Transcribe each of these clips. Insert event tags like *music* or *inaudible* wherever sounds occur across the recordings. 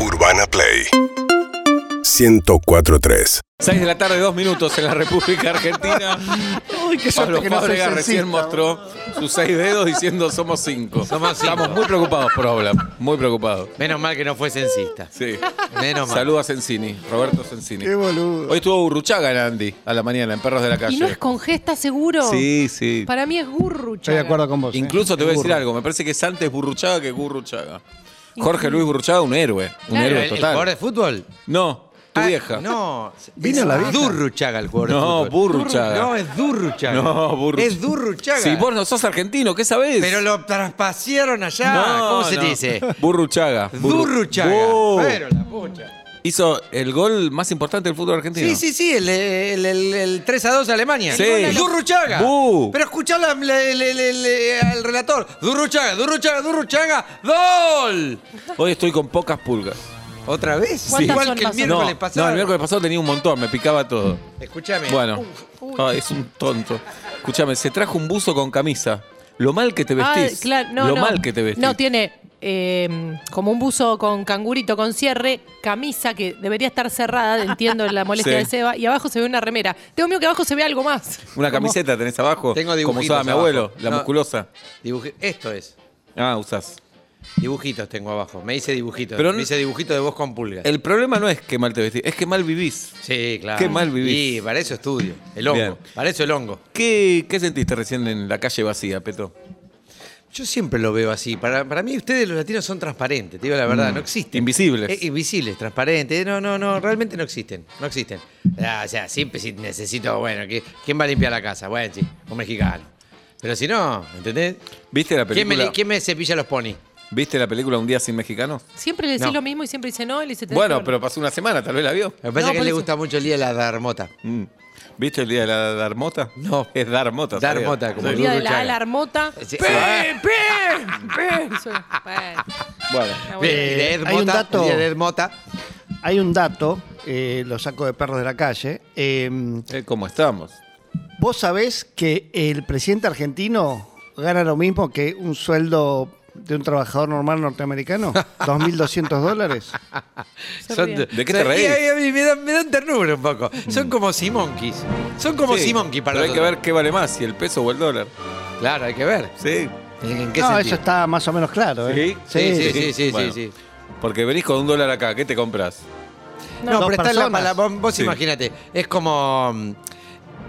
Urbana Play 1043 6 de la tarde, dos minutos en la República Argentina. *laughs* Uy, qué Pablo que no soy Fábrega recién mostró sus seis dedos diciendo somos cinco. Somos cinco. Estamos muy preocupados por Obla, muy preocupados. Menos mal que no fue censista. Sí. Menos mal. Saludos a Cencini, Roberto Cencini. Qué boludo. Hoy estuvo Burruchaga en Andy, a la mañana, en Perros de la Calle. ¿Y no es con G, ¿estás seguro? Sí, sí. Para mí es Gurru, Estoy de acuerdo con vos. ¿eh? Incluso te voy a decir algo, me parece que es antes Burruchaga que Gurruchaga. Jorge Luis Burruchaga, un héroe, un Claro. héroe ¿El, el jugador total. de fútbol? No, tu Ah, vieja. No. Vino es la vieja. Durruchaga el jugador No, de fútbol. Burruchaga. No, es Durruchaga. No, Burruchaga. Es Durruchaga. Si vos no sos argentino, ¿qué sabés? Pero lo traspasieron allá. No, ¿Cómo se no. dice? Burruchaga. Burru- Durruchaga. Bu. Pero la pucha. Hizo el gol más importante del fútbol argentino. Sí, sí, sí, el, el, el- el 3 a 2 a Alemania. Sí. El Durruchaga. Bu. Pero escuchá al relator. Durruchaga, Durruchaga, Durruchaga. ¡Gol! Hoy estoy con pocas pulgas. ¿Otra vez? ¿Cuántas Igual son que el miércoles no, pasado. no, el miércoles pasado tenía un montón, me picaba todo. Escúchame. Bueno, Ay, es un tonto. Escúchame, se trajo un buzo con camisa. Lo mal que te Ah, vestís. claro, no, Lo no. mal que te vestís. No, tiene eh, como un buzo con cangurito, con cierre, camisa que debería estar cerrada, entiendo la molestia Sí. de Seba, y abajo se ve una remera. Tengo miedo que abajo se vea algo más. Una Como- camiseta tenés abajo. Tengo Como dibujitos usaba mi abajo. abuelo, la No. musculosa. Dibuji- Esto es. Ah, usás. Dibujitos tengo abajo. Me hice dibujitos. Pero me hice dibujitos de vos con pulgas. El problema no es que mal te vestís, es que mal vivís. Sí, claro. Qué mal vivís. Sí, para eso estudio. El hongo. Bien. Para eso el hongo. ¿Qué, ¿Qué sentiste recién en la calle vacía, Peto? Yo siempre lo veo así. Para, para mí ustedes los latinos son transparentes, te digo la verdad, Mm. no existen. Invisibles. Eh, invisibles, transparentes. No, no, no, realmente no existen. No existen. Ah, o sea, siempre si necesito, bueno, ¿qui- ¿quién va a limpiar la casa? Bueno, sí, un mexicano. Pero si no, ¿entendés? ¿Viste la ¿Quién me, película? quién me cepilla los ponis? ¿Viste la película Un día sin mexicano? Siempre le decís No. lo mismo y siempre dice no, y le dice Bueno, pero pasó una semana, tal vez la vio. Me parece No, que a por él le gusta mucho el día de la darmota. Mm. ¿Viste el día de la Darmota? No. Es Darmota. Darmota, como El el día de la alarmota. ¡Pe, pe, pe! Bueno, Ed hay un Mota, dato- Ed Mota. Hay un dato, eh, lo saco de perros de la calle. eh, Eh, ¿Cómo estamos? ¿Vos sabés que el presidente argentino gana lo mismo que un sueldo de un trabajador normal norteamericano? *laughs* ¿2.200 dólares? Son. ¿De qué te y reís? a mí me dan, me dan ternura un poco. Son como Simonkis. Son como Sí, Simonkis para Pero hay que nosotros. ver qué vale más, si el peso o el dólar. Claro, hay que ver. Sí. ¿En, en qué No, sentido? eso está más o menos claro. ¿eh? Sí, sí, sí, sí, Bueno. sí, sí. Porque venís con un dólar acá, ¿qué te compras? No, Dos pero está en la personas. palabra. Vos Sí. imagínate, es como. mm,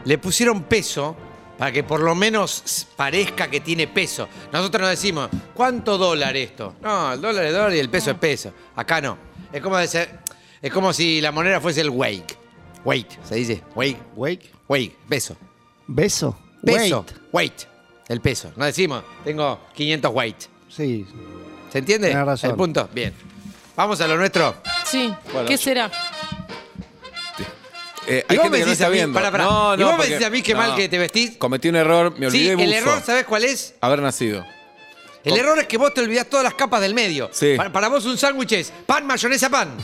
Le pusieron peso para que por lo menos parezca que tiene peso. Nosotros nos decimos, ¿cuánto dólar esto? No, el dólar es dólar y el peso es peso. Acá no. Es como, decir- es como si la moneda fuese el weight. Weight, se dice. Weight. Wake. Weight, peso. ¿Beso? Peso. Wait. Weight. El peso. No decimos, tengo 500 weight. Sí. ¿Se entiende? Tenés razón. El punto. Bien. Vamos a lo nuestro. Sí, Bueno, ¿qué yo- será? Eh, Y hay vos gente me que no decís está a mí, viendo. pará, pará. No, Y no, vos me decís a mí qué mal que te vestís. Cometí un error, me Sí, olvidé el buzo. error, ¿sabés cuál es? Haber nacido. El error es que vos te olvidás todas las capas del medio. Sí. Para, para vos un sándwich es pan, mayonesa, pan.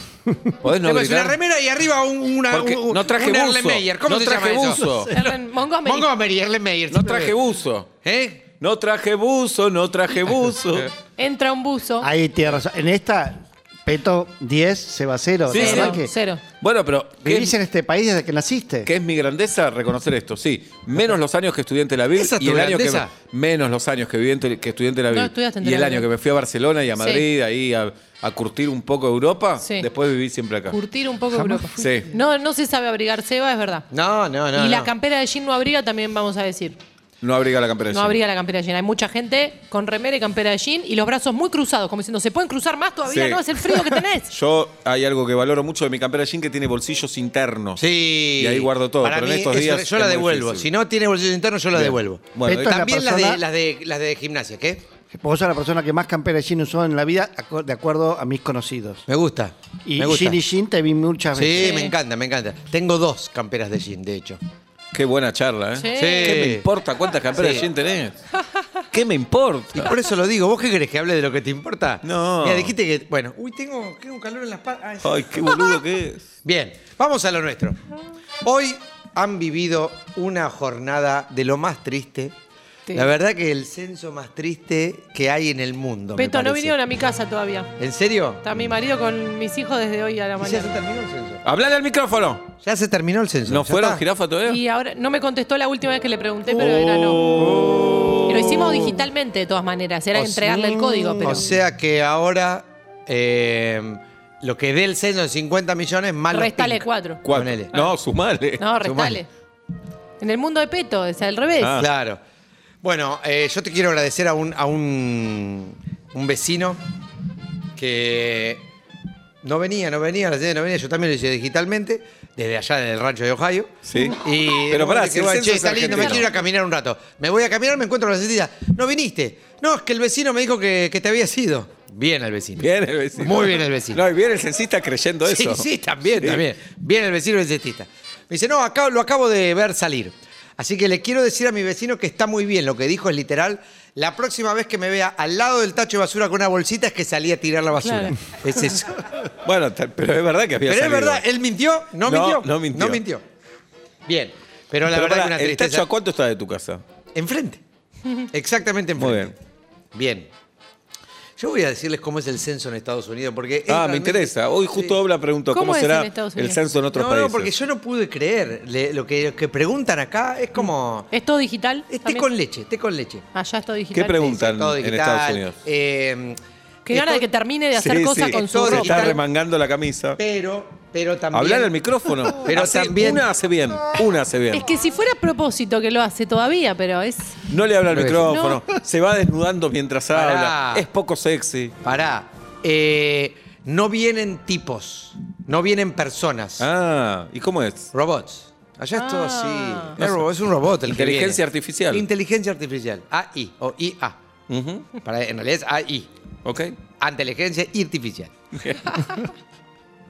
¿Podés no Te pones una remera y arriba un, una, un, no traje un buzo. Erlenmeyer. ¿Cómo no se traje llama eso? buzo. Erlen Montgomery. Montgomery, Erlenmeyer. No traje buzo. ¿Eh? No traje buzo, no traje buzo. *laughs* Entra un buzo. Ahí tiene razón. En esta, Peto 10, Seba 0. Sí, la sí. verdad Cero, que cero. Bueno, pero ¿qué, vivís en este país desde que naciste. qué es mi grandeza? Reconocer esto, sí. Menos los años que estudié en Tel Aviv ¿Esa es y tu el año que grandeza? menos los años que, viví en Tel- que estudié en Tel Aviv No estudiaste en y Tel el Aviv. año que me fui a Barcelona y a Sí. Madrid ahí a, a curtir un poco Europa, Sí. después viví siempre acá. Curtir un poco Europa. Sí. No, no se sabe abrigar Seba, es verdad. No, no, no. y la no. campera de jean no abriga también vamos a decir. No abriga la campera de No jean. abriga la campera de jean. Hay mucha gente con remera y campera de jean y los brazos muy cruzados, como diciendo, ¿se pueden cruzar más todavía? Sí. No, es el frío que tenés. *laughs* Yo hay algo que valoro mucho de mi campera de jean que tiene bolsillos internos. Sí. Y ahí guardo todo, Para pero en mí estos eso- días yo la es muy devuelvo. difícil. Si no tiene bolsillos internos, yo la Bien. devuelvo. Bueno, Esto es la También las, de, persona- las, de, las de gimnasia, ¿qué? Vos sos la persona que más campera de jean usó en la vida, acu- de acuerdo a mis conocidos. Me gusta. Y me gusta. jean y jean te vi muchas Sí, veces. me encanta, me encanta. Tengo dos camperas de jean, de hecho. Qué buena charla, ¿eh? Sí. ¿Qué me importa cuántas camperas Sí. de jean tenés? ¿Qué me importa? Y por eso lo digo. ¿Vos qué querés que hable de lo que te importa? No. Mira, dijiste que. Bueno, uy, tengo, tengo un calor en las patas. Ay, qué boludo que es. Bien, vamos a lo nuestro. Hoy han vivido una jornada de lo más triste. La verdad que el censo más triste que hay en el mundo. me Peto, no vinieron a mi casa todavía. ¿En serio? Está mi marido con mis hijos desde hoy a la ¿Y ¿Ya se mañana. terminó el censo? Hablale al micrófono. Ya se terminó el censo. ¿No ¿Ya fueron está? jirafa todavía? Y ahora no me contestó la última vez que le pregunté, pero era no. Y lo hicimos digitalmente de todas maneras. Era O entregarle el código, pero. O sea que ahora eh, lo que dé el censo de 50 millones más los Restale pink. cuatro. Cuatro. Ponele. No, sumale. No, restale. En el mundo de Peto, es al revés. Ah. Claro. Bueno, eh, yo te quiero agradecer a un, a un, un vecino que no venía, no venía, la señora no venía, yo también lo hice digitalmente, desde allá del rancho de Ohio. Sí. Y Pero pará, que si el bueno, censo che, es está lindo, me argentino. quiero ir a caminar un rato. Me voy a caminar, me encuentro con la cintilla. No viniste. No, es que el vecino me dijo que, que te había ido. Bien el vecino. Bien el vecino. Muy bien el vecino. No, y bien el censista creyendo eso. sí, también, Sí. también. Bien el vecino cestista. Me dice, no, acá, lo acabo de ver salir. Así que le quiero decir a mi vecino que está muy bien, lo que dijo es literal. La próxima vez que me vea al lado del tacho de basura con una bolsita es que salí a tirar la basura. Claro. *laughs* Es eso. Bueno, pero es verdad que había Pero es verdad, él mintió, no, No, mintió. no mintió. No mintió. Bien. Pero la Pero verdad pará, que una ¿El tristeza. tacho a cuánto está de tu casa? Enfrente. *laughs* Exactamente Muy enfrente. bien. Yo voy a decirles cómo es el censo en Estados Unidos, porque... Ah, me interesa. Hoy justo Sí. Obla preguntó ¿Cómo será el censo en otros no, países. no, porque yo no pude creer. Le- lo, que, lo que preguntan acá es como... ¿Es todo digital? Es té también? con leche, té con leche. Allá es todo digital. ¿Qué preguntan Todo en digital, Estados Unidos? eh, Qué gana de que termine de hacer Sí, cosas sí, con su Se está digital. remangando la camisa. Pero, pero también... Hablar al micrófono. *laughs* Pero Hace- también- Una hace bien. Una hace bien. Es que si fuera a propósito que lo hace todavía, pero es. No le habla al micrófono. Se va desnudando mientras Pará. habla. Es poco sexy. Pará. eh, no vienen tipos, no vienen personas, Ah, ¿y cómo es? robots. Allá es todo Ah. así. Es, un robot el que Inteligencia viene. artificial. Inteligencia artificial. AI o IA. Ujú, Para, en realidad es AI. Ok. Inteligencia artificial. *laughs*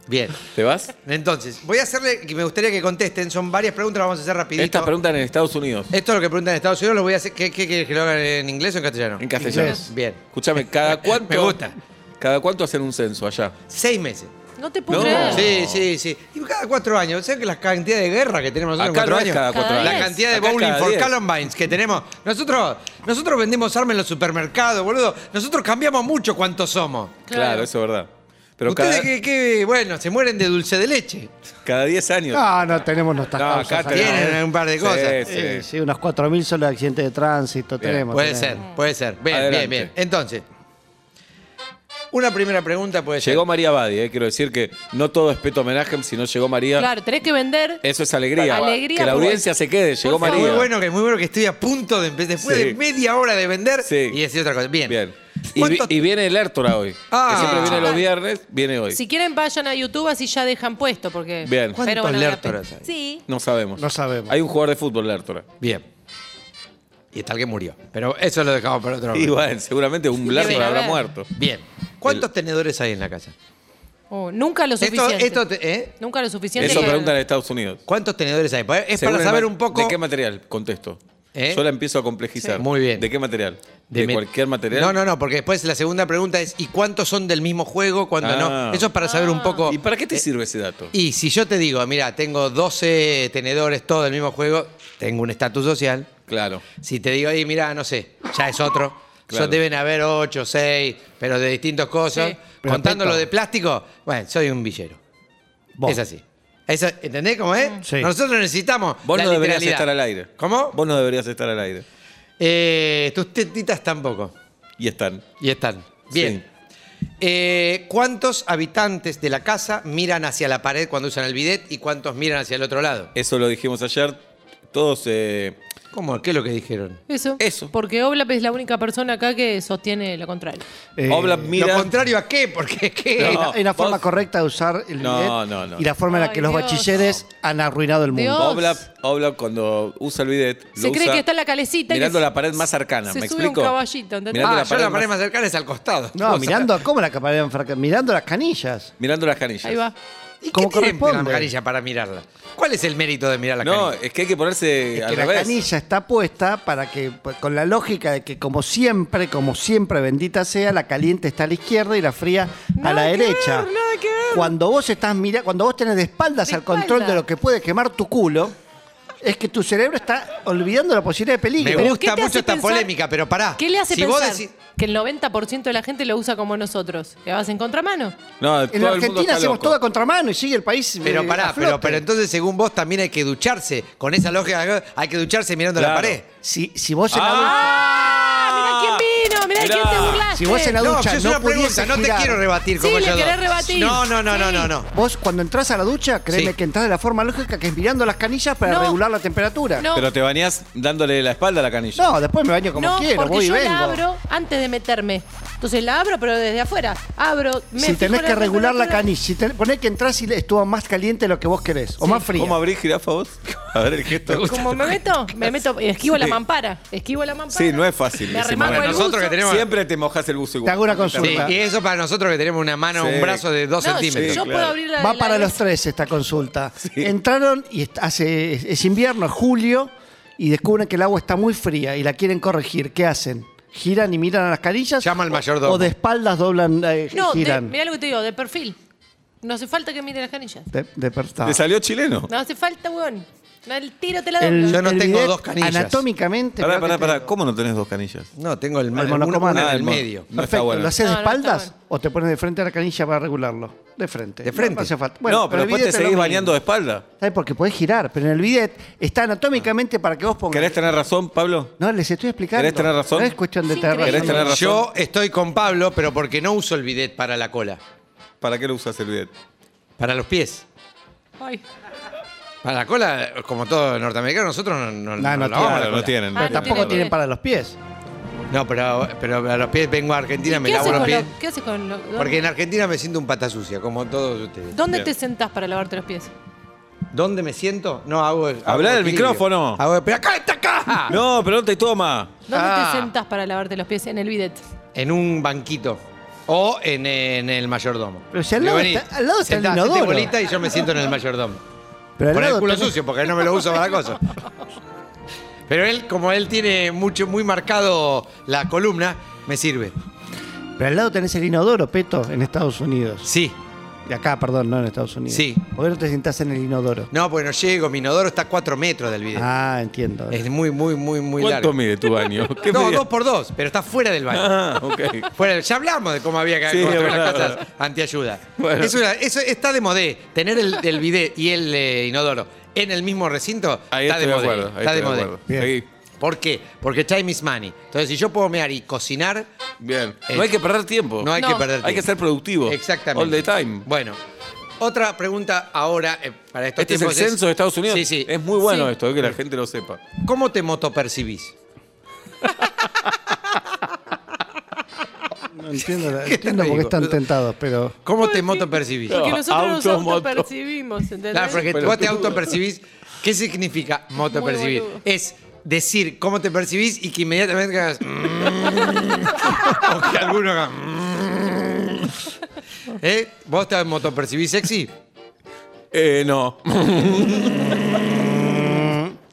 Bien. ¿Te vas? Entonces, voy a hacerle, que me gustaría que contesten, son varias preguntas, las vamos a hacer rapidito. Esta pregunta en Estados Unidos. Esto es lo que preguntan en Estados Unidos, lo voy a hacer, ¿qué, quieres que lo hagan en inglés o en castellano? En castellano. Inglés. Bien. Escúchame, ¿cada *laughs* cuánto? Me gusta. ¿Cada cuánto hacen un censo allá? Seis meses. No te puedo No. creer. Sí, sí, sí. Y cada cuatro años. ¿Sabes que la cantidad de guerra que tenemos nosotros Acá en no cuatro años? cada cuatro Cada años. La cantidad de Acá bowling for diez. Columbines que tenemos. Nosotros, nosotros vendemos armas en los supermercados, boludo. Nosotros cambiamos mucho cuántos somos. Claro, Claro. eso es verdad. Pero Ustedes cada, que, que, bueno, se mueren de dulce de leche. cada 10 años. Ah, no tenemos nuestras No, causas. acá acá. tenemos- Tienen un par de Sí, cosas. sí. Eh, sí, unos 4.000 solo de accidentes de tránsito Bien, tenemos. Puede tenemos. ser, puede ser. Bien, Adelante. bien, bien. Entonces, una primera pregunta puede ser. Llegó María Badi, eh, quiero decir que no todo es peto homenaje, si no llegó María. Claro, tenés que vender. Eso es alegría. Alegría, que la por- audiencia se quede, llegó por María. muy bueno que muy bueno que estoy a punto de empezar. Después Sí. de media hora de vender Sí. y decir otra cosa. Bien. Bien. Y, vi- ¿Cuánto- y viene el Értora hoy. Ah. que siempre viene los viernes, viene hoy. Si quieren, vayan a YouTube así ya dejan puesto. Porque, Bien. ¿Cuántos Pero bueno, Lertoras la pe- hay? Sí. No sabemos. No sabemos. Hay un jugador de fútbol, Lertora. Bien. Y está el que murió. Pero eso lo dejamos para otro Y momento. bueno, seguramente un Lertora habrá haber. muerto. Bien. ¿Cuántos tenedores hay en la casa? Oh, nunca lo Esto, suficiente. esto te- ¿eh? Nunca lo suficiente. Eso para- preguntan en Estados Unidos. ¿Cuántos tenedores hay? Es Según para el saber ma- un poco. ¿De qué material? Contesto. ¿Eh? Yo la empiezo a complejizar. Sí. Muy bien. ¿De qué material? ¿De, me- cualquier material? No, no, no, porque después la segunda pregunta es: ¿y cuántos son del mismo juego? ¿Cuándo Ah. no? Eso es para saber un poco. ¿Y para qué te eh, sirve ese dato? Y si yo te digo, mira, tengo 12 tenedores, todos del mismo juego, tengo un estatus social. Claro. Si te digo, ahí, mira, no sé, ya es otro. Claro. Yo deben haber 8, 6, pero de distintas cosas. Sí. Pero Contando lo Peto. de plástico, bueno, soy un villero. Vos. Es así. Eso- ¿Entendés cómo es? Sí. Nosotros necesitamos. Vos la no deberías literalidad. estar al aire. ¿Cómo? Vos no deberías estar al aire. Eh, tus tetitas tampoco. Y están. Y están. Bien. Eh, ¿Cuántos habitantes de la casa miran hacia la pared cuando usan el bidet y cuántos miran hacia el otro lado? Eso lo dijimos ayer. Todos. eh, ¿Cómo? ¿Qué es lo que dijeron? Eso. Eso. Porque Oblap es la única persona acá que sostiene lo contrario. Eh, Oblap mira. ¿Lo contrario a qué? Porque ¿qué? Hay No, una- hay una forma correcta de usar el No, bidet no, no. y la forma en la Ay, que los Dios. bachilleres han arruinado el mundo. Dios. Oblap, Oblap cuando usa el bidet. Se lo cree usa que está en la calecita. y Mirando que la pared más cercana. se ¿Me sube explico? un caballito, ¿entendés? Mirando Ah, la yo pared la pared más- más cercana es al costado. No, O sea, mirando, ¿cómo la pared enfracada? Mirando las canillas. Mirando las canillas. Ahí va. ¿Y como qué la canilla para mirarla? ¿Cuál es el mérito de mirar la No, canilla? es que hay que ponerse Es al que la revés. canilla está puesta para que, con la lógica de que como siempre, como siempre, bendita sea, la caliente está a la izquierda y la fría a Nada la que derecha. ver, nada que ver. Cuando vos estás mira, cuando vos tenés de espaldas De al control espalda. de lo que puede quemar tu culo, Es que tu cerebro está olvidando la posibilidad de Me peligro. ¿Pero qué gusta mucho esta pensar- polémica, pero pará. ¿Qué le hace si vos pensar decís- que el 90% de la gente lo usa como nosotros? ¿Que vas en contramano? No, En mundo Argentina hacemos todo a contramano y sigue el país. Pero eh, pará, pero, flote. pero entonces según vos también hay que ducharse. Con esa lógica hay que ducharse mirando la pared. Si, si vos en la ¡Ah! Mira quién mira Mirá. quién te burlaste. Si vos en la No, ducha es no una pregunta, no te girar. quiero rebatir Sí, como le ellos querés dos. rebatir. No, no, no, no, Sí. no, no. Vos cuando entras a la ducha, créeme Sí. que entras de la forma lógica que es mirando las canillas para No. regular la temperatura. No. Pero te bañás dándole la espalda a la canilla. No, después me baño como no, quiero, porque voy y yo vengo. la abro antes de meterme. Entonces la abro, pero desde afuera. Abro, me si fijo tenés la que regular la temperatura. canilla, si ten- ponés que entras y estuvo más caliente de lo que vos querés, o más fría. ¿Cómo abrís jirafa vos? A ver el gesto. Como me meto, me meto, esquivo la mampara. Esquivo la mampara. Sí, no es fácil. Me ese arremango momento. el Nosotros buzo. que tenemos- Siempre te mojas el buzo Te igual. hago una Sí, consulta. y eso para nosotros que tenemos una mano, Sí. un brazo de dos No, centímetros. yo Sí, puedo claro. abrir la Va la- para la- los tres esta consulta. *laughs* Entraron y est- hace es invierno, es julio, y descubren que el agua está muy fría y la quieren corregir. ¿Qué hacen? ¿Giran y miran a las canillas? Llama al mayordomo. O de espaldas doblan, eh, No, de- giran. mirá lo que te digo, de perfil. No hace falta que mire las canillas. De- de per- ¿Te salió chileno? No hace falta, weón. No, El tiro te la El- doblo. Yo no el tengo bidet, dos canillas. Anatómicamente. Pará, pará, que pará. ¿Cómo no tenés dos canillas? No, tengo el, El monocomando. Ah, en el el medio. No está Perfecto. bueno. ¿Lo haces de No, no está espaldas bueno. o te pones de frente a la canilla para regularlo? De frente. De frente. No, hace falta. no, pero el después bidet te es lo seguís mismo. bañando de espalda. ¿Sabes? Porque podés girar, pero en el bidet está anatómicamente para que vos pongas. ¿Querés tener razón, Pablo? No, les estoy explicando. ¿Querés tener razón? No es cuestión de Sí, tener creí. ¿Querés razón. tener razón? Yo estoy con Pablo, pero porque no uso el bidet para la cola. ¿Para qué lo usas el bidet? Para los pies. Ay. Para la cola, como todo norteamericano, nosotros no, no, No, no lavamos tiene, la no tienen. Ah, Pero no tampoco tiene tienen para los pies. No, pero, pero a los pies vengo a Argentina, me ¿Qué lavo los pies. lo- ¿Qué haces con lo- dónde- Porque en Argentina me siento un pata sucia, como todos ustedes. ¿Dónde Bien. te sentás para lavarte los pies? ¿Dónde me siento? No, hago. hago Habla del micrófono. Hago, pero acá está acá. No, pero no te toma. ¿Dónde Ah. te sentás para lavarte los pies? En el bidet. En un banquito. O en, en el mayordomo. Pero si al lado venís, está- al lado está el inodoro. bolita y yo me siento en el mayordomo. Pero Por el culo tenés- sucio, porque no me lo uso para cosas. Pero él, como él tiene mucho, muy marcado la columna, me sirve. Pero al lado tenés el inodoro, Peto, en Estados Unidos. Sí. De acá, perdón, no en Estados Unidos. Sí. ¿Por qué no te sentás en el inodoro? No, porque no llego, mi inodoro está a cuatro metros del video. Ah, entiendo. Es muy, muy, muy, muy ¿Cuánto largo. mide tu baño? *laughs* ¿Qué No, dos por dos, pero está fuera del baño. Ah, ok. *laughs* Fuera del- ya hablamos de cómo había que Sí, construir las verdad, casas antiayuda. Bueno. Es una- eso está de modé. Tener el, el bidet y el eh, inodoro en el mismo recinto Ahí está estoy de de modé. acuerdo. Ahí está de estoy de modé. acuerdo. Bien. Seguí. ¿Por qué? Porque time is money. Entonces, si yo puedo mear y cocinar, Bien. Eh, No hay que perder tiempo. no hay No. que perder tiempo. Hay que ser productivo. Exactamente. All the time. Bueno, otra pregunta ahora eh, para estos Este es el tiempos censo de Estados Unidos. Sí, sí. Es muy bueno Sí. esto, eh, que la gente lo sepa. ¿Cómo te motopercibís? *laughs* No entiendo, la- *laughs* ¿Qué te entiendo por qué digo? están tentados, pero. ¿Cómo te motopercibís? Porque No, nosotros nos auto, moto. autopercibimos, ¿entendés? Claro, porque Pero vos te autopercibís. ¿Qué significa motopercibir? boludo. Es decir cómo te percibís y que inmediatamente hagas. "Mm", *laughs* o que alguno haga. "Mm". ¿Eh? ¿Vos te motopercibís sexy? Eh, no. *laughs*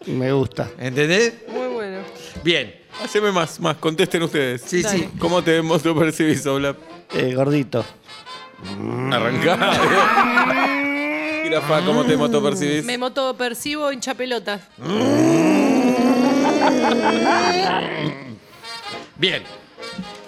Me gusta. ¿Entendés? Muy bueno. Bien. Haceme más, más. Contesten ustedes. Sí, Dale. sí. ¿Cómo te motopercibís, Oblap? Eh, gordito. Arrancá. *laughs* Jirafa, ¿cómo te motopercibís? Me motopercibo hincha pelotas. Bien.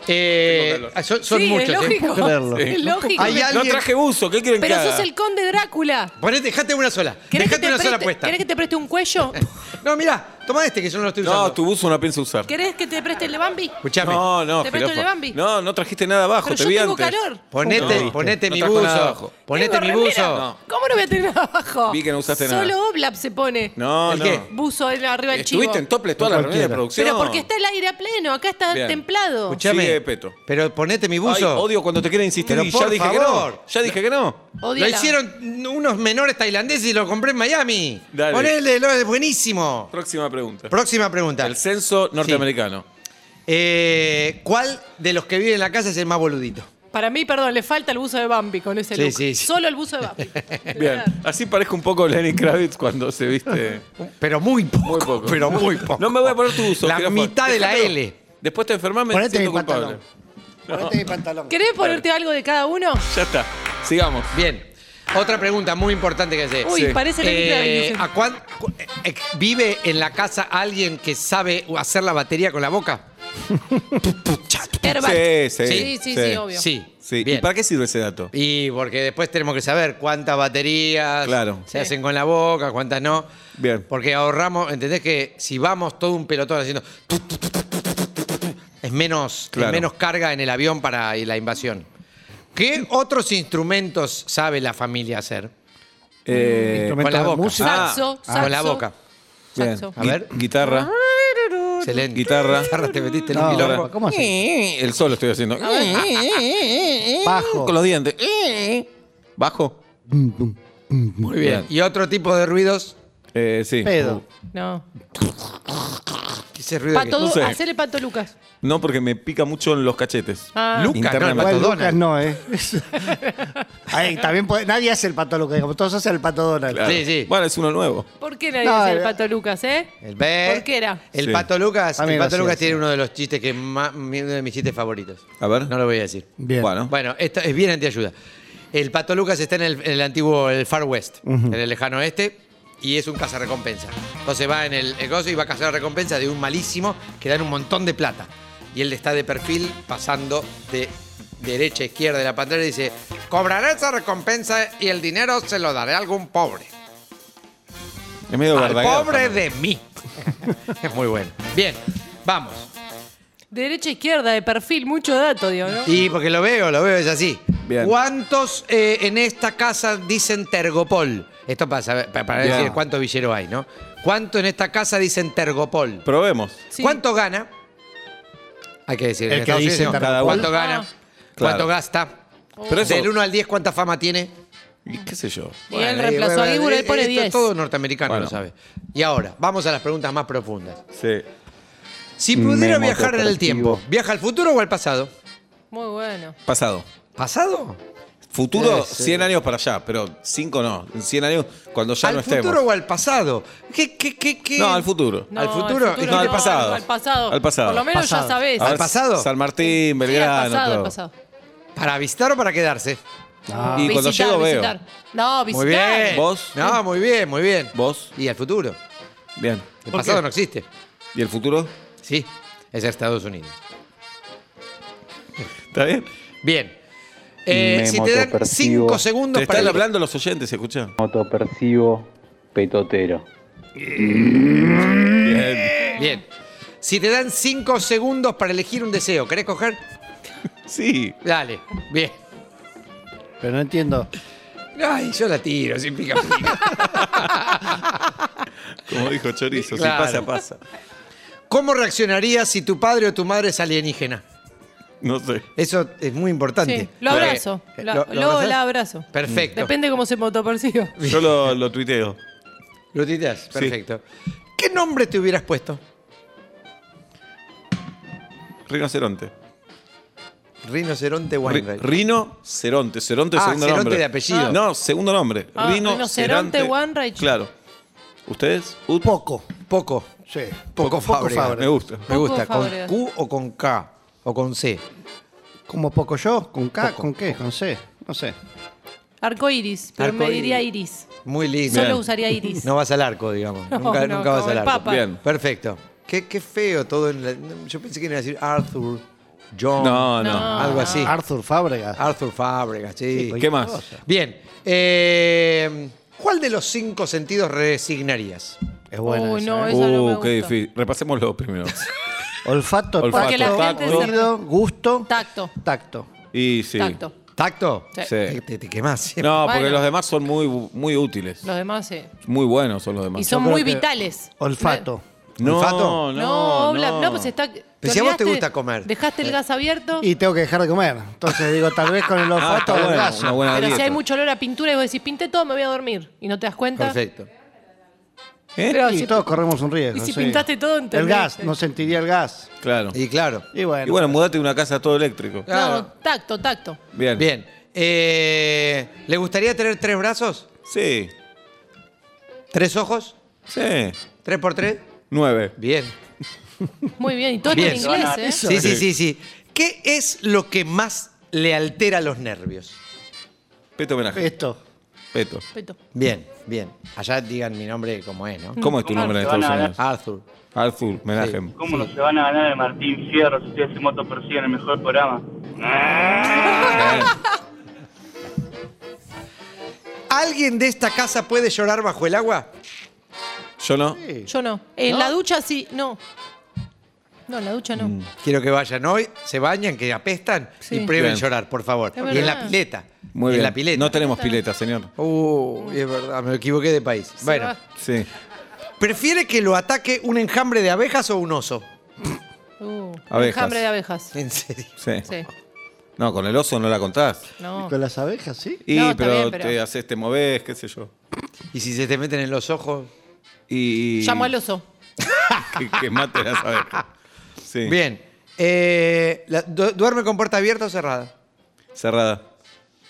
Eh, son son sí, muchos. es ¿eh? lógico. puedo creerlo. Es lógico. Hay alguien- No traje buzo, ¿qué quieren que Pero haga? sos el conde Drácula. Ponete, dejate una sola. ¿Querés que, Dejate te una sola preste, puesta. ¿Querés que te preste un cuello? *laughs* No, mirá, toma este que yo no lo estoy usando. No, tu buzo no pienso usar. ¿Querés que te preste el de Bambi? Escuchame. No, no, ¿Te presto el de. Bambi? No, no trajiste nada abajo, Pero te yo vi tengo antes. calor. Ponete, No, ponete no mi trajo nada buzo. abajo. Ponete Tengo mi remera. buzo. No. ¿Cómo no voy a tener nada abajo? Vi que no usaste Solo nada. Oblap se pone. No, ¿El no. qué? Buzo en- arriba del chivo. Estuviste en topless toda la reunión de Cualquiera. producción. Pero porque está el aire a pleno, acá está Bien. templado. Escuchame. Sigue, Peto. Pero ponete mi Ay, buzo. odio cuando te quieren insistir Pero y ya por dije que favor. no. Ya dije que no. Lo Odiala. hicieron unos menores tailandeses y lo compré en Miami. Dale. Ponele, lo- es buenísimo. Próxima pregunta. Próxima pregunta. El censo norteamericano. Eh, ¿Cuál de los que viven en la casa es el más boludito? Para mí, perdón, le falta el buzo de Bambi con ese Sí, look. sí, sí. Solo el buzo de Bambi. *laughs* Bien. Así parezco un poco Lenny Kravitz cuando se viste. Pero muy poco. Muy poco. Pero muy poco. No me voy a poner tu buzo. La jirafa. mitad de la. L. Después te enfermas, me Ponete mi culpable. pantalón. Ponete mi pantalón. ¿Querés ponerte algo de cada uno? Ya está. Sigamos. Bien. Otra pregunta muy importante que hacer. Uy, parece la Eh, ¿a cuán- ¿Vive en la casa alguien que sabe hacer la batería con la boca? Sí, sí, Sí, sí, obvio. Sí. ¿Y para qué sirve ese dato? Y porque después tenemos que saber cuántas baterías Claro. se hacen con la boca, cuántas no. Bien. Porque ahorramos, ¿entendés que si vamos todo un pelotón haciendo... Es menos, es menos carga en el avión para la invasión. ¿Qué otros instrumentos sabe la familia hacer? Eh, con la boca. música. Saxo, Ah, con la saxo. boca. bien. saxo. A ver. Gui- Guitarra. Excelente. Guitarra. te metiste en No, un. ¿Cómo así? El solo estoy haciendo. Bajo. Con los dientes. Bajo. Muy bien. ¿Y otro tipo de ruidos? Eh, sí. Pedo. No. Ese ruido que- Pato, no sé. Hacele pato Lucas. No, porque me pica mucho en los cachetes. Ah. Lucas, no, el Internamente. Pato Igual Donald. Lucas no, ¿eh? *laughs* También puede- nadie hace el pato Lucas, como todos hacen el pato Donald. Claro. Sí, sí. Bueno, es uno nuevo. ¿Por qué nadie No, hace el eh. pato Lucas, eh? El B. ¿Por qué era? El Sí. Pato Lucas, A mí el Pato Lucas tiene uno de los chistes que más, uno de mis chistes favoritos. A ver. No lo voy a decir. Bien. Bueno. Bueno, esto es bien antiayuda. El Pato Lucas está en el, en el antiguo, el Far West, en el lejano oeste, y es un cazarrecompensa. Entonces va en el, el gozo y va a cazar recompensa de un malísimo que dan un montón de plata. Y él está de perfil pasando de derecha a izquierda de la pantalla y dice, cobraré esa recompensa y el dinero se lo daré a algún pobre. Es medio Al verdaguer pobre también. de mí. *laughs* es muy bueno. Bien, vamos. De derecha a izquierda, de perfil, mucho dato, digo, ¿no? Y porque lo veo, lo veo, es así. Bien. ¿Cuántos eh, en esta casa dicen Tergopol? Esto para, saber- para- para decir cuánto villero hay, ¿no? ¿Cuánto en esta casa dicen Tergopol? Probemos. Sí. ¿Cuánto gana? Hay que decir, en El que Estados dice Unidos, ¿no? Tergopol. ¿Cuánto gana? Ah. ¿Cuánto Claro. gasta? Pero eso. Del 1 al 10, ¿cuánta fama tiene? ¿Y ¿Qué sé yo? Y él reemplazó a él pone esto 10. Todo norteamericano Bueno. lo sabe. Y ahora, vamos a las preguntas más profundas. Sí. Si pudiera viajar en el tiempo, ¿viaja al futuro o al pasado? Muy bueno. Pasado. ¿Pasado? Futuro, Eh, sí. 100 años para allá, pero 5 no. En 100 años, cuando ya ¿Al no estemos. futuro o al pasado? ¿Qué, qué, qué, qué? No, al futuro. No, ¿Al futuro? al No, al pasado. Al pasado. Al pasado. Por lo menos Pasado. ya sabés. A ¿Al ver, pasado? San Martín, Sí, al Belgrano, pasado, al pasado. ¿Para visitar o para quedarse? No. Y cuando Visitar, llego veo. visitar. No, visitar. Muy bien. ¿Vos? No, muy bien, muy bien. ¿Vos? ¿Y al futuro? Bien. El ¿Por pasado qué? no existe. ¿Y el futuro? Sí, es Estados Unidos. ¿Está bien? Bien. Eh, Me si te dan motopercibo. 5 segundos Te para están elegir- hablando los oyentes, escucha. Motopercibo petotero. Bien. Bien. Si te dan 5 segundos para elegir un deseo, ¿querés coger? Sí. Dale. Bien. Pero no entiendo. Ay, yo la tiro, sin pica pica. *laughs* Como dijo Chorizo, Claro. si pasa, pasa. ¿Cómo reaccionarías si tu padre o tu madre es alienígena? No sé. Eso es muy importante. Sí, lo abrazo. Eh, La- ¿lo- la abrazo. Perfecto. Depende cómo se motoperciba. Yo lo, lo tuiteo. ¿Lo tuiteas? Perfecto. ¿Qué nombre te hubieras puesto? Rinoceronte. Rinoceronte Ri- Wainwright. Rino Ceronte. Ceronte, Ah, segundo Ceronte nombre. de apellido. No, segundo nombre. Ah, Rino Rinoceronte Wainwright. Claro. ¿Ustedes? Ut- Poco. Poco. Sí. Poco, Fábrega. Fábrega. Me gusta. Me Poco gusta. ¿Con Fábrega. Q o con K? ¿O con C? ¿Como poco yo? ¿Con K? Poco, ¿Con qué? ¿Con C? No sé. Arco iris, pero me Arcoíris. diría iris. Muy lindo. Solo Bien. usaría iris. *laughs* No vas al arco, digamos. No, nunca no, nunca vas como al el arco. Papa. Bien. Perfecto. Qué, qué feo todo. en la- yo pensé que iba a decir Arthur, John, No, no. No. algo así. Arthur Fábrega. Arthur Fábrega, sí. ¿Qué más? Bien. eh, ¿Cuál de los cinco sentidos resignarías? Es buena Uy, esa, no, ¿eh? esa no me Uh, qué gusta. difícil. Repasémoslo primero. *laughs* Olfato, Olfato, la tacto, gente se- oído, gusto, Tacto. tacto. Y sí. Tacto. ¿Tacto? Sí. Sí. Te, te, te quemás siempre. No, porque Bueno. los demás son muy, muy útiles. Los demás, sí. Muy buenos son los demás. Y son creo muy que- vitales. Olfato. No, ¿Olfato? no, No, no. Bla- no, pues está. Pero si a vos te olvidaste- gusta comer. Dejaste el gas abierto. Y tengo que dejar de comer. Entonces digo, tal vez con el *laughs* Ah, olfato está del bueno, gaso. una buena pero si dieta. hay mucho olor a pintura y vos decís, pinté todo, me voy a dormir. Y no te das cuenta. Perfecto. ¿Eh? Pero Y si- todos corremos un riesgo. y si sí. pintaste todo, El ¿entendés? gas, no sentiría el gas. Claro. Y claro. Y bueno. Y bueno, mudate de una casa todo eléctrico. Claro. No, tacto, tacto. Bien. Bien. Eh, ¿Le gustaría tener tres brazos? Sí. ¿Tres ojos? Sí. ¿Tres por tres? Nueve. Bien. Muy bien. Y todo Bien. en inglés, ¿eh? Sí, sí, sí, sí. ¿Qué es lo que más le altera los nervios? Peto homenaje. Esto. Peto. Peto. Bien, bien. Allá digan mi nombre como es, ¿no? ¿Cómo es tu nombre en Estados Unidos? Arthur. Arthur Menachem. ¿Cómo no se van a ganar el Martín Fierro si ustedes se motopersiguen el mejor programa? ¿Alguien de esta casa puede llorar bajo el agua? Yo no. Yo no. En ¿No? la ducha sí, no. No, la ducha no. Quiero que vayan hoy, se bañan, que apestan Sí. y prueben Bien. llorar, por favor. Es Y en la verdad. pileta. Muy Y bien. En la pileta. No tenemos pileta, señor. Uh, es verdad, me equivoqué de país. Se bueno, va. Sí. ¿prefiere que lo ataque un enjambre de abejas o un oso? Uh, Abejas. enjambre de abejas. En serio. Sí. Sí. No, con el oso no la contás. No. Con las abejas, ¿sí? Y No, está pero, bien, pero- te haces, te movés, qué sé yo. Y si se te meten en los ojos. Y. Llamo al oso. *laughs* Que, que mate las abejas. Sí. Bien. Eh, la- du- ¿Duerme con puerta abierta o cerrada? Cerrada.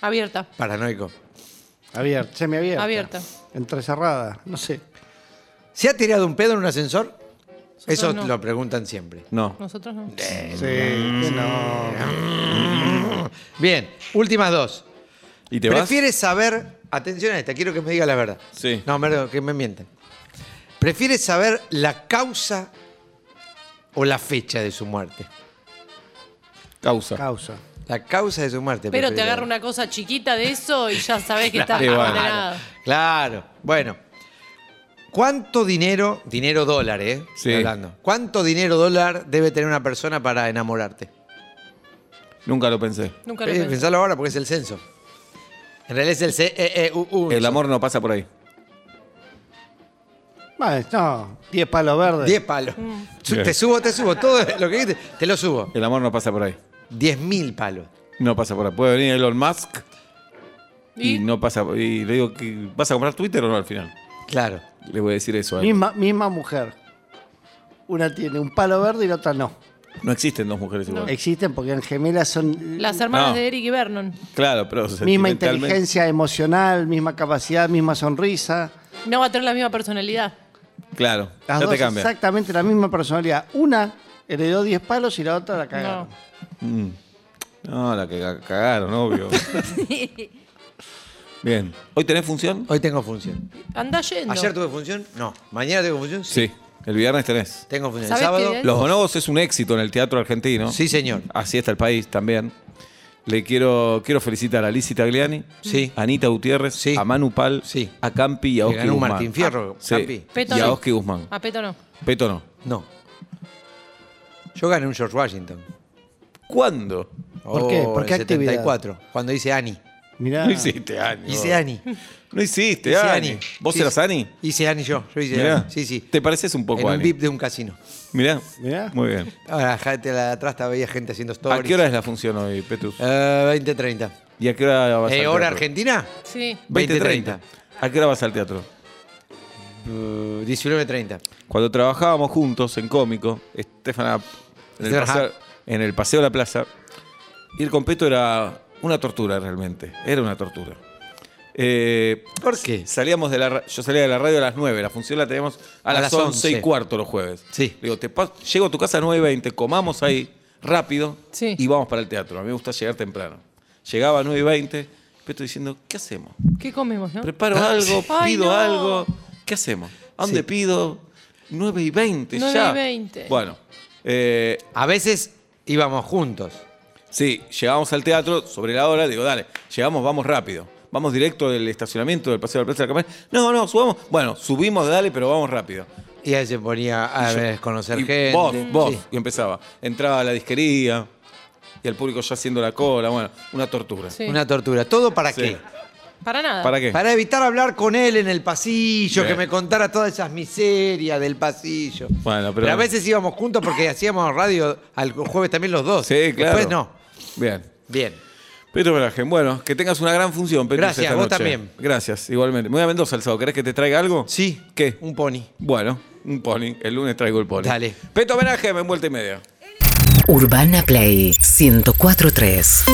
Abierta. Paranoico. Abierta, semiabierta. Abierta. Entrecerrada, no sé. ¿Se ha tirado un pedo en un ascensor? Eso no. lo preguntan siempre. No. Nosotros no. Sí, que no. *laughs* Bien, últimas dos. ¿Y te vas? ¿Prefieres saber, atención a esta, quiero que me diga la verdad. Sí. No, que me mienten. ¿Prefieres saber la causa o la fecha de su muerte? Causa. Causa. La causa de su muerte. Pero te agarra una cosa chiquita de eso y ya sabés que estás condenado. Claro. Bueno. ¿Cuánto dinero, dinero dólar, eh? Sí. Estoy hablando. ¿Cuánto dinero dólar debe tener una persona para enamorarte? Nunca lo pensé. Nunca lo Eh, pensé. pensalo ahora porque es el censo. En realidad es el C E E U U. El amor no pasa por ahí. Vale, no, 10 palos verdes. 10 palos. Su-. Te subo, te subo. Todo lo que dijiste, te lo subo. El amor no pasa por ahí. 10 mil palos. No pasa por ahí. Puede venir Elon Musk y, ¿Y? no pasa. Y le digo que vas a comprar Twitter o no al final. Claro. Le voy a decir eso a él. Misma, misma mujer. Una tiene un palo verde y la otra no. No existen dos mujeres iguales. Existen porque en gemelas son Las hermanas No. de Eric y Vernon. Claro, pero misma sentimentalmente- inteligencia emocional, misma capacidad, misma sonrisa. No va a tener la misma personalidad. Claro, Las ya dos te cambia. exactamente la misma personalidad. Una heredó 10 palos y la otra la cagaron. No. Mm. No, la que ca- cagaron, obvio. *laughs* Bien. ¿Hoy tenés función? Hoy tengo función. Anda yendo. ¿Ayer tuve función? No. ¿Mañana tengo función? Sí. El viernes tenés. Tengo función. ¿El ¿Sabés sábado? qué? Los bonobos es un éxito en el teatro argentino. Sí, señor. Así está el país también. Le quiero, quiero felicitar a Lizzie Tagliani, Sí. a Anita Gutiérrez, Sí. a Manu Pal, Sí. a Campi y a Oski Guzmán. Martín Fierro, Sí. Campi. Peto Y a. Oski Guzmán. A Peto no. Peto no. No. Yo gané un George Washington. ¿Cuándo? ¿Por qué? Oh, ¿Por qué en actividad? 74, cuando hice Annie. Mirá. No hiciste Ani. Hice Annie. No hiciste Hice Ani. Annie. ¿Vos Sí, eras sí. Ani? Hice Annie yo. Yo hice Mirá. Annie. Sí, sí. Te pareces un poco en a un Ani. VIP de un casino. Mirá. Mirá. Muy bien. Ahora, gente de atrás estaba- veía gente haciendo ¿A stories. qué hora es la función hoy, Petus? Eh, 20.30. ¿Y a qué hora vas al Eh, teatro? ¿Hora argentina? Sí. 20.30. ¿A qué hora vas al teatro? Eh, 19.30. Cuando trabajábamos juntos en cómico, Estefana, en el, Estefan paseo, Hub. en el paseo de la plaza, ir con Peto era una tortura realmente. Era una tortura. Eh, ¿Por qué? Salíamos de la yo salía de la radio a las 9, la función la teníamos a, A las las 11 y 11. cuarto los jueves. Sí. Le Digo, te pas- llego a tu casa a 9 y 20, comamos ahí rápido Sí. y vamos para el teatro. A mí me gusta llegar temprano. Llegaba a 9 y 20, Peto diciendo, ¿qué hacemos? ¿Qué comemos, no? Preparo algo, Ay, pido no. algo. ¿Qué hacemos? ¿A dónde Sí. pido? 9 y 20 9 ya. y 20. Bueno, eh, A veces íbamos juntos. Sí, llegamos al teatro sobre la hora. Digo, dale, llegamos, vamos rápido. Vamos directo del estacionamiento del Paseo de la Plaza de la Campana. No, no, subamos. Bueno, subimos, dale, pero vamos rápido. Y ahí se ponía a Y yo- ver, conocer y gente. Vos, vos. Sí. Y empezaba. Entraba a la disquería y el público ya haciendo la cola. Bueno, una tortura. Sí. Una tortura. ¿Todo para Sí. qué? Para nada. ¿Para qué? Para evitar hablar con él en el pasillo, Bien. que me contara todas esas miserias del pasillo. Bueno, pero- a veces íbamos juntos porque hacíamos radio al jueves también los dos. Sí, claro. Después no. Bien. Bien. Pedro Berajen, bueno, que tengas una gran función, Petrus, Gracias, esta vos noche. también. Gracias, igualmente. Me voy a Mendoza el sábado. ¿Querés que te traiga algo? Sí. ¿Qué? Un pony. Bueno, un pony. El lunes traigo el pony. Dale. Peto Berajen, en vuelta y media. Urbana Play 1043.